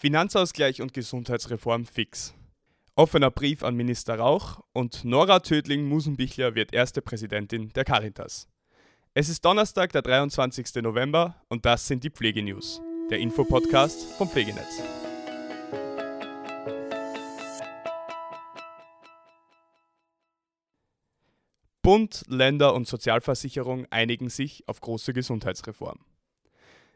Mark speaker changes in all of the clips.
Speaker 1: Finanzausgleich und Gesundheitsreform fix. Offener Brief an Minister Rauch und Nora Tödling-Musenbichler wird erste Präsidentin der Caritas. Es ist Donnerstag, der 23. November und das sind die Pflegenews, der Infopodcast vom Pflegenetz. Bund, Länder und Sozialversicherung einigen sich auf große Gesundheitsreform.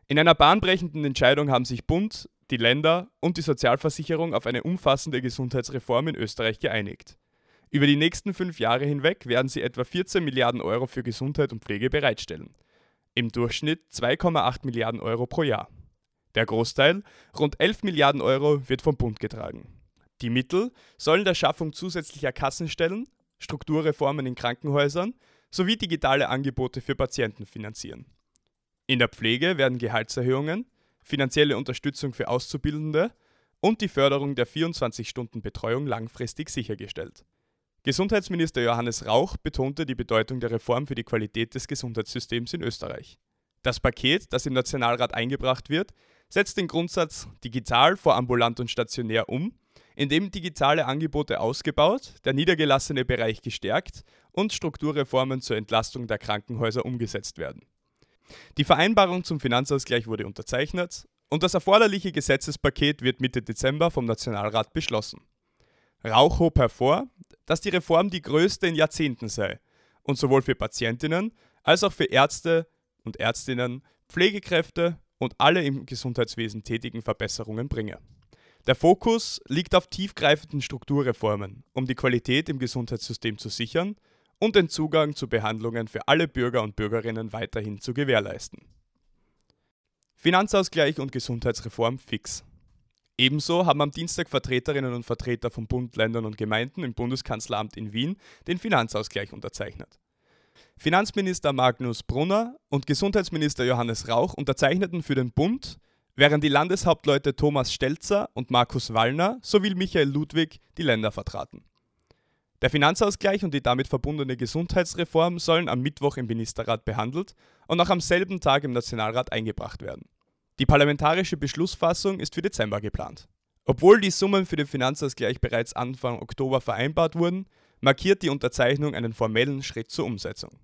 Speaker 1: In einer bahnbrechenden Entscheidung haben sich Bund, die Länder und die Sozialversicherung auf eine umfassende Gesundheitsreform in Österreich geeinigt. Über die nächsten fünf Jahre hinweg werden sie etwa 14 Milliarden Euro für Gesundheit und Pflege bereitstellen. Im Durchschnitt 2,8 Milliarden Euro pro Jahr. Der Großteil, rund 11 Milliarden Euro, wird vom Bund getragen. Die Mittel sollen der Schaffung zusätzlicher Kassenstellen, Strukturreformen in Krankenhäusern sowie digitale Angebote für Patienten finanzieren. In der Pflege werden Gehaltserhöhungen, finanzielle Unterstützung für Auszubildende und die Förderung der 24-Stunden-Betreuung langfristig sichergestellt. Gesundheitsminister Johannes Rauch betonte die Bedeutung der Reform für die Qualität des Gesundheitssystems in Österreich. Das Paket, das im Nationalrat eingebracht wird, setzt den Grundsatz digital vor ambulant und stationär um, indem digitale Angebote ausgebaut, der niedergelassene Bereich gestärkt und Strukturreformen zur Entlastung der Krankenhäuser umgesetzt werden. Die Vereinbarung zum Finanzausgleich wurde unterzeichnet und das erforderliche Gesetzespaket wird Mitte Dezember vom Nationalrat beschlossen. Rauch hob hervor, dass die Reform die größte in Jahrzehnten sei und sowohl für Patientinnen als auch für Ärzte und Ärztinnen, Pflegekräfte und alle im Gesundheitswesen tätigen Verbesserungen bringe. Der Fokus liegt auf tiefgreifenden Strukturreformen, um die Qualität im Gesundheitssystem zu sichern und den Zugang zu Behandlungen für alle Bürger und Bürgerinnen weiterhin zu gewährleisten. Finanzausgleich und Gesundheitsreform fix. Ebenso haben am Dienstag Vertreterinnen und Vertreter von Bund, Ländern und Gemeinden im Bundeskanzleramt in Wien den Finanzausgleich unterzeichnet. Finanzminister Magnus Brunner und Gesundheitsminister Johannes Rauch unterzeichneten für den Bund, während die Landeshauptleute Thomas Stelzer und Markus Wallner sowie Michael Ludwig die Länder vertraten. Der Finanzausgleich und die damit verbundene Gesundheitsreform sollen am Mittwoch im Ministerrat behandelt und noch am selben Tag im Nationalrat eingebracht werden. Die parlamentarische Beschlussfassung ist für Dezember geplant. Obwohl die Summen für den Finanzausgleich bereits Anfang Oktober vereinbart wurden, markiert die Unterzeichnung einen formellen Schritt zur Umsetzung.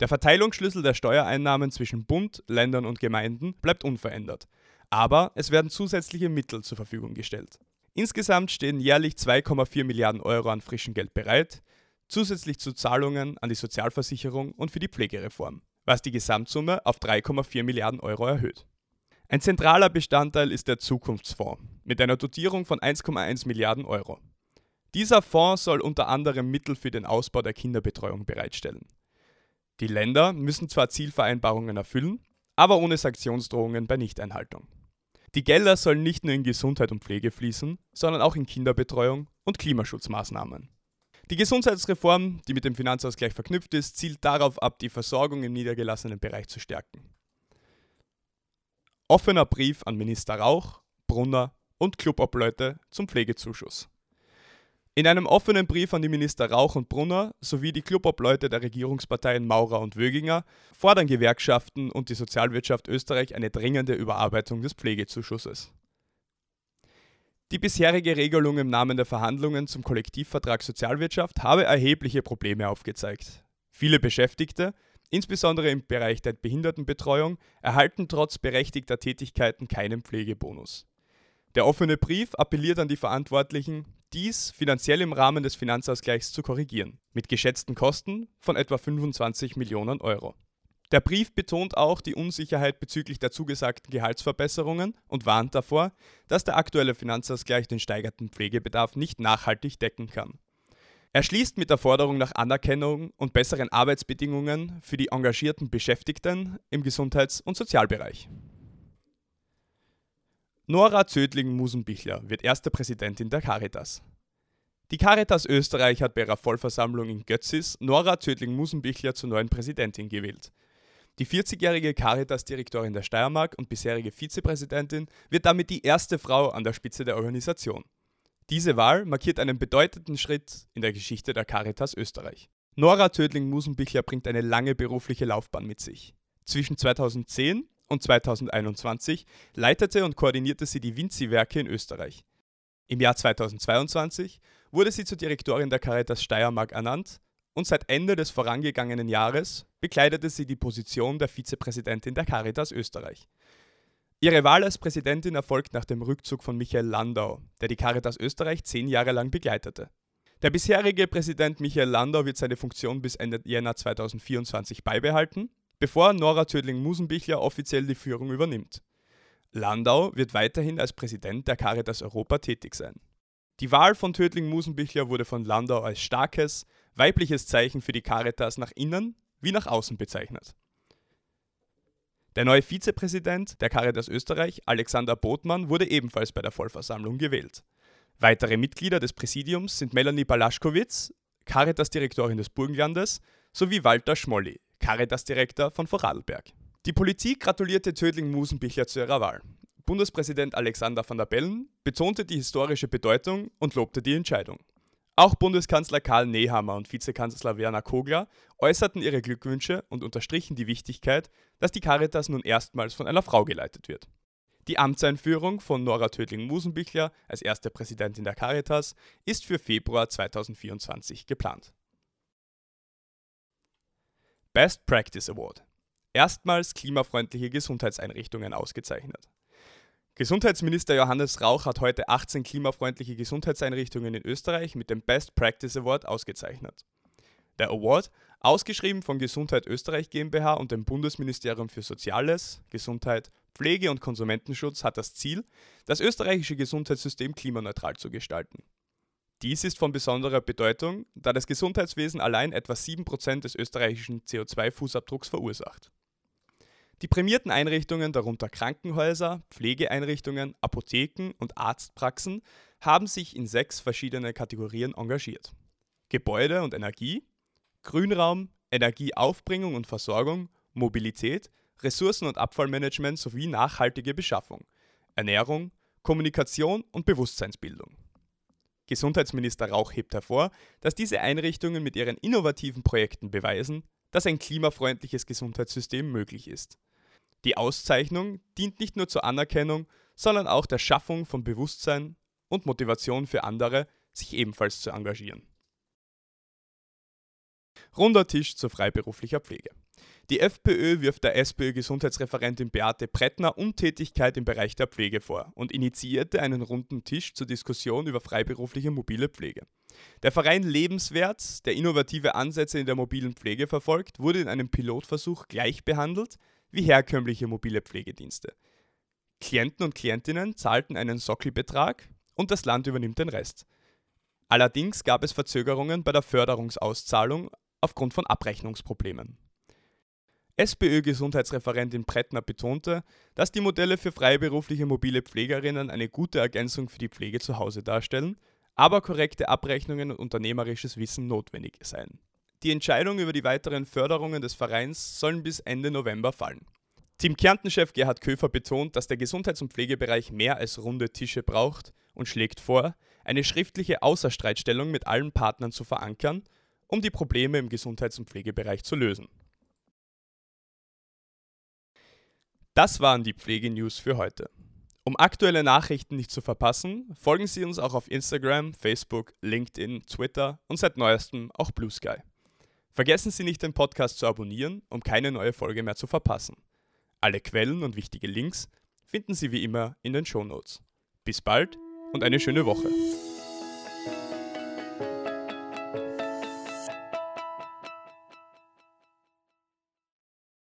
Speaker 1: Der Verteilungsschlüssel der Steuereinnahmen zwischen Bund, Ländern und Gemeinden bleibt unverändert, aber es werden zusätzliche Mittel zur Verfügung gestellt. Insgesamt stehen jährlich 2,4 Milliarden Euro an frischem Geld bereit, zusätzlich zu Zahlungen an die Sozialversicherung und für die Pflegereform, was die Gesamtsumme auf 3,4 Milliarden Euro erhöht. Ein zentraler Bestandteil ist der Zukunftsfonds mit einer Dotierung von 1,1 Milliarden Euro. Dieser Fonds soll unter anderem Mittel für den Ausbau der Kinderbetreuung bereitstellen. Die Länder müssen zwar Zielvereinbarungen erfüllen, aber ohne Sanktionsdrohungen bei Nichteinhaltung. Die Gelder sollen nicht nur in Gesundheit und Pflege fließen, sondern auch in Kinderbetreuung und Klimaschutzmaßnahmen. Die Gesundheitsreform, die mit dem Finanzausgleich verknüpft ist, zielt darauf ab, die Versorgung im niedergelassenen Bereich zu stärken. Offener Brief an Minister Rauch, Brunner und Clubobleute zum Pflegezuschuss. In einem offenen Brief an die Minister Rauch und Brunner sowie die Clubobleute der Regierungsparteien Maurer und Wöginger fordern Gewerkschaften und die Sozialwirtschaft Österreich eine dringende Überarbeitung des Pflegezuschusses. Die bisherige Regelung im Namen der Verhandlungen zum Kollektivvertrag Sozialwirtschaft habe erhebliche Probleme aufgezeigt. Viele Beschäftigte, insbesondere im Bereich der Behindertenbetreuung, erhalten trotz berechtigter Tätigkeiten keinen Pflegebonus. Der offene Brief appelliert an die Verantwortlichen, dies finanziell im Rahmen des Finanzausgleichs zu korrigieren, mit geschätzten Kosten von etwa 25 Millionen Euro. Der Brief betont auch die Unsicherheit bezüglich der zugesagten Gehaltsverbesserungen und warnt davor, dass der aktuelle Finanzausgleich den steigerten Pflegebedarf nicht nachhaltig decken kann. Er schließt mit der Forderung nach Anerkennung und besseren Arbeitsbedingungen für die engagierten Beschäftigten im Gesundheits- und Sozialbereich. Nora Zödling-Musenbichler wird erste Präsidentin der Caritas. Die Caritas Österreich hat bei ihrer Vollversammlung in Götzis Nora Zödling-Musenbichler zur neuen Präsidentin gewählt. Die 40-jährige Caritas-Direktorin der Steiermark und bisherige Vizepräsidentin wird damit die erste Frau an der Spitze der Organisation. Diese Wahl markiert einen bedeutenden Schritt in der Geschichte der Caritas Österreich. Nora Tödling-Musenbichler bringt eine lange berufliche Laufbahn mit sich. Zwischen 2010 und 2021 leitete und koordinierte sie die Vinci-Werke in Österreich. Im Jahr 2022 wurde sie zur Direktorin der Caritas Steiermark ernannt und seit Ende des vorangegangenen Jahres bekleidete sie die Position der Vizepräsidentin der Caritas Österreich. Ihre Wahl als Präsidentin erfolgt nach dem Rückzug von Michael Landau, der die Caritas Österreich zehn Jahre lang begleitete. Der bisherige Präsident Michael Landau wird seine Funktion bis Ende Jänner 2024 beibehalten, bevor Nora Tödling-Musenbichler offiziell die Führung übernimmt. Landau wird weiterhin als Präsident der Caritas Europa tätig sein. Die Wahl von Tödling-Musenbichler wurde von Landau als starkes, weibliches Zeichen für die Caritas nach innen wie nach außen bezeichnet. Der neue Vizepräsident der Caritas Österreich, Alexander Botmann, wurde ebenfalls bei der Vollversammlung gewählt. Weitere Mitglieder des Präsidiums sind Melanie Balaschkowitz, Caritas-Direktorin des Burgenlandes, sowie Walter Schmolli, Caritas-Direktor von Vorarlberg. Die Politik gratulierte Tödling Musenbichler zu ihrer Wahl. Bundespräsident Alexander van der Bellen betonte die historische Bedeutung und lobte die Entscheidung. Auch Bundeskanzler Karl Nehammer und Vizekanzler Werner Kogler äußerten ihre Glückwünsche und unterstrichen die Wichtigkeit, dass die Caritas nun erstmals von einer Frau geleitet wird. Die Amtseinführung von Nora Tödling-Musenbichler als erste Präsidentin der Caritas ist für Februar 2024 geplant. Best Practice Award. Erstmals klimafreundliche Gesundheitseinrichtungen ausgezeichnet. Gesundheitsminister Johannes Rauch hat heute 18 klimafreundliche Gesundheitseinrichtungen in Österreich mit dem Best Practice Award ausgezeichnet. Der Award, ausgeschrieben von Gesundheit Österreich GmbH und dem Bundesministerium für Soziales, Gesundheit, Pflege und Konsumentenschutz, hat das Ziel, das österreichische Gesundheitssystem klimaneutral zu gestalten. Dies ist von besonderer Bedeutung, da das Gesundheitswesen allein etwa 7% des österreichischen CO2-Fußabdrucks verursacht. Die prämierten Einrichtungen, darunter Krankenhäuser, Pflegeeinrichtungen, Apotheken und Arztpraxen, haben sich in sechs verschiedene Kategorien engagiert. Gebäude und Energie, Grünraum, Energieaufbringung und Versorgung, Mobilität, Ressourcen- und Abfallmanagement sowie nachhaltige Beschaffung, Ernährung, Kommunikation und Bewusstseinsbildung. Gesundheitsminister Rauch hebt hervor, dass diese Einrichtungen mit ihren innovativen Projekten beweisen, dass ein klimafreundliches Gesundheitssystem möglich ist. Die Auszeichnung dient nicht nur zur Anerkennung, sondern auch der Schaffung von Bewusstsein und Motivation für andere, sich ebenfalls zu engagieren. Runder Tisch zur freiberuflicher Pflege. Die FPÖ wirft der SPÖ-Gesundheitsreferentin Beate Brettner Untätigkeit im Bereich der Pflege vor und initiierte einen runden Tisch zur Diskussion über freiberufliche mobile Pflege. Der Verein Lebenswert, der innovative Ansätze in der mobilen Pflege verfolgt, wurde in einem Pilotversuch gleich behandelt wie herkömmliche mobile Pflegedienste. Klienten und Klientinnen zahlten einen Sockelbetrag und das Land übernimmt den Rest. Allerdings gab es Verzögerungen bei der Förderungsauszahlung aufgrund von Abrechnungsproblemen. SPÖ-Gesundheitsreferentin Brettner betonte, dass die Modelle für freiberufliche mobile Pflegerinnen eine gute Ergänzung für die Pflege zu Hause darstellen, aber korrekte Abrechnungen und unternehmerisches Wissen notwendig seien. Die Entscheidung über die weiteren Förderungen des Vereins sollen bis Ende November fallen. Team Kärnten-Chef Gerhard Köfer betont, dass der Gesundheits- und Pflegebereich mehr als runde Tische braucht und schlägt vor, eine schriftliche Außerstreitstellung mit allen Partnern zu verankern, um die Probleme im Gesundheits- und Pflegebereich zu lösen. Das waren die Pflegenews für heute. Um aktuelle Nachrichten nicht zu verpassen, folgen Sie uns auch auf Instagram, Facebook, LinkedIn, Twitter und seit neuestem auch Blue Sky. Vergessen Sie nicht, den Podcast zu abonnieren, um keine neue Folge mehr zu verpassen. Alle Quellen und wichtige Links finden Sie wie immer in den Shownotes. Bis bald und eine schöne Woche.